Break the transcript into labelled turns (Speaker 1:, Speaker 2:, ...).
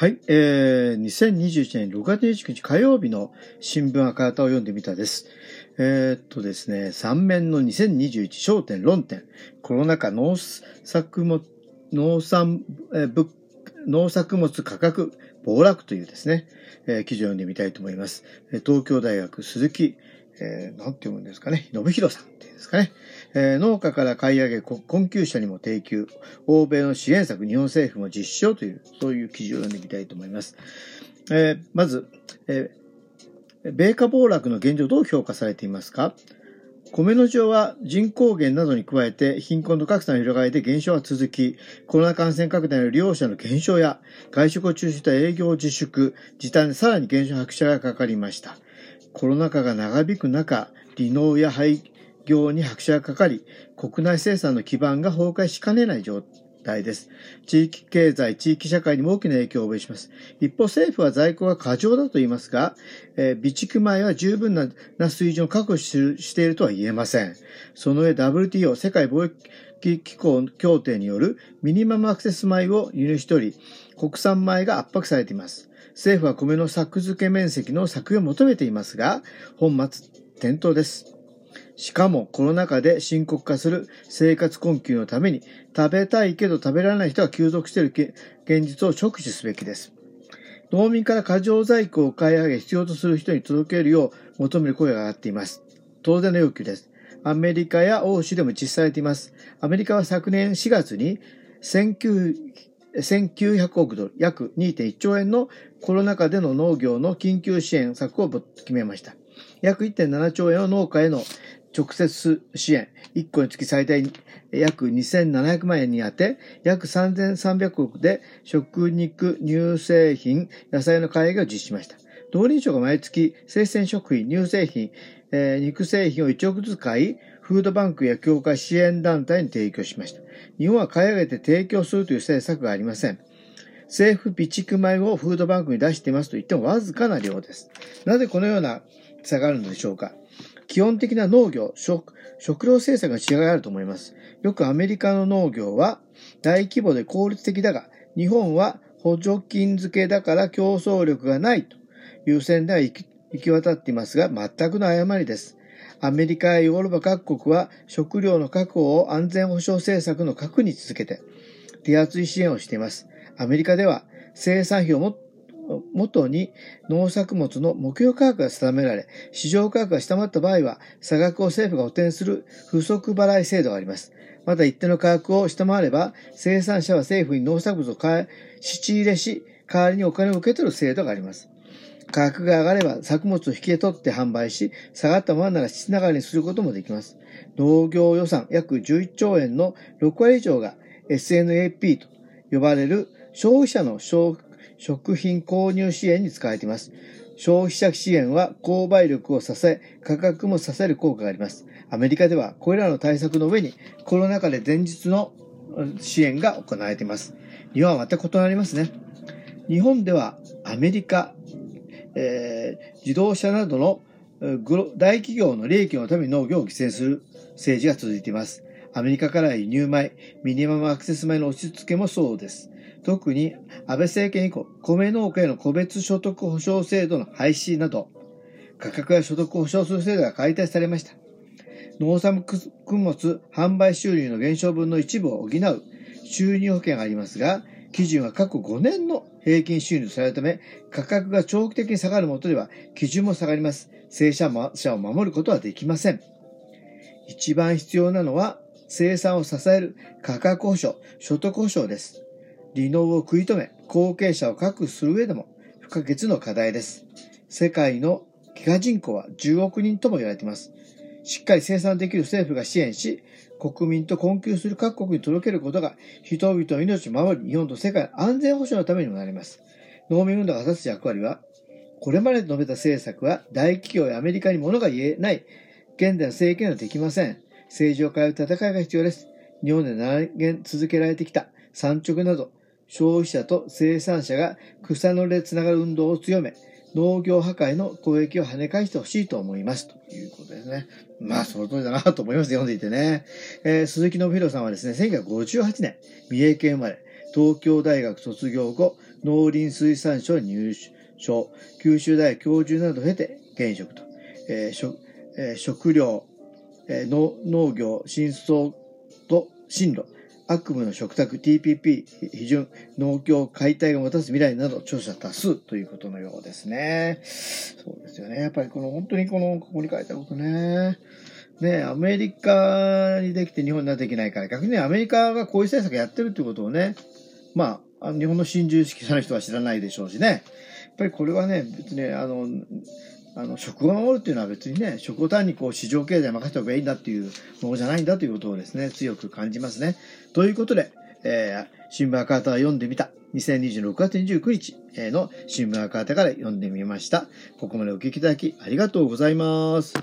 Speaker 1: はい、えー、2021年6月29日火曜日の新聞赤旗を読んでみたです。えー、っとですね、3面の2021焦点論点、コロナ禍農作物、農産、えー、物農作物価格暴落というですね、えー、記事を読んでみたいと思います。東京大学鈴木、えー、なんて読むんですかね、信弘さんっていうんですかね。えー、農家から買い上げ、困窮者にも提供、欧米の支援策、日本政府も実証という、そういう記事を読んでみたいと思います。えー、まず、えー、米価暴落の現状どう評価されていますか？米の需要は人口減などに加えて貧困と格差の広がりで減少が続き、コロナ感染拡大の利用者の減少や外食を中心した営業自粛、時短でさらに減少拍車がかかりました。コロナ禍が長引く中、離農や廃業に拍車がかかり、国内生産の基盤が崩壊しかねない状態です。地域経済、地域社会にも大きな影響を及ぼします。一方、政府は在庫が過剰だと言いますが、えー、備蓄米は十分な水準を確保しているとは言えません。その上、WTO、世界貿易機構協定によるミニマムアクセス米を輸入しており、国産米が圧迫されています。政府は米の作付け面積の削減を求めていますが、本末転倒です。しかもコロナ禍で深刻化する生活困窮のために食べたいけど食べられない人が急増している現実を直視すべきです。農民から過剰在庫を買い上げ必要とする人に届けるよう求める声が上がっています。当然の要求です。アメリカや欧州でも実施されています。アメリカは昨年4月に1900億ドル、約2.1兆円のコロナ禍での農業の緊急支援策を決めました。約1.7兆円を農家への直接支援、1個につき最大約2700万円に当て、約3300億で食肉、乳製品、野菜の買い上げを実施しました。農林省が毎月生鮮食品、乳製品、えー、肉製品を1億ずつ買い、フードバンクや協会支援団体に提供しました。日本は買い上げて提供するという政策がありません。政府備蓄米をフードバンクに出していますと言ってもわずかな量です。なぜこのような差があるのでしょうか基本的な農業、食、食料政策の違いがあると思います。よくアメリカの農業は大規模で効率的だが、日本は補助金付けだから競争力がないという線では行き渡っていますが、全くの誤りです。アメリカやヨーロッパ各国は食料の確保を安全保障政策の核に続けて手厚い支援をしています。アメリカでは生産費をも元に農作物の目標価格が定められ、市場価格が下回った場合は、差額を政府が補填する不足払い制度があります。また一定の価格を下回れば、生産者は政府に農作物を買い、仕入れし、代わりにお金を受け取る制度があります。価格が上がれば作物を引き取って販売し、下がったままなら質流れにすることもできます。農業予算約11兆円の6割以上が SNAP と呼ばれる消費者の食品購入支援に使われています。消費者支援は購買力を支え、価格も支える効果があります。アメリカではこれらの対策の上にコロナ禍で前日の支援が行われています。日本は全く異なりますね。日本ではアメリカ、えー、自動車などの大企業の利益のために農業を規制する政治が続いています。アメリカから輸入米、ミニマムアクセス米の押し付けもそうです。特に安倍政権以降、米農家への個別所得保障制度の廃止など、価格や所得を保障する制度が解体されました。農産物販売収入の減少分の一部を補う収入保険がありますが、基準は過去5年の平均収入とされるため、価格が長期的に下がるもとでは基準も下がります。生産者を守ることはできません。一番必要なのは生産を支える価格保障、所得保障です。離農を食い止め、後継者を確保する上でも不可欠の課題です。世界の飢餓人口は10億人とも言われています。しっかり生産できる政府が支援し、国民と困窮する各国に届けることが人々の命を守り、日本と世界の安全保障のためにもなります。農民運動が果たす役割は、これまで述べた政策は大企業やアメリカに物が言えない現代の政権はできません。政治を変える戦いが必要です。日本で7年続けられてきた産直など消費者と生産者が草の根でつながる運動を強め、農業破壊の攻撃を跳ね返してほしいと思います。ということですね。まあ、その通りだなと思います。読んでいてね。えー、鈴木信弘さんはですね、1958年、三重県生まれ、東京大学卒業後、農林水産省入省、九州大学教授などを経て現職と、えー食えー食料、えー農農業、真相と進路、悪夢の食卓 TPP 批准農協解体がもたす未来など著者多数ということのようですね。そうですよね。やっぱりこの本当にこの、ここに書いたことね。ねアメリカにできて日本になっていけないから、逆に、アメリカがこういう政策やってるってことをね、まあ、あの日本の新自由識者の人は知らないでしょうしね。やっぱりこれはね、別に、あの、あの、食を守るというのは別にね、食を単にこう市場経済に任せておけばいいんだというものじゃないんだということをですね、強く感じますね。ということで、えー、新聞赤旗は読んでみた。2026月29日の新聞赤旗から読んでみました。ここまでお聞きいただきありがとうございます。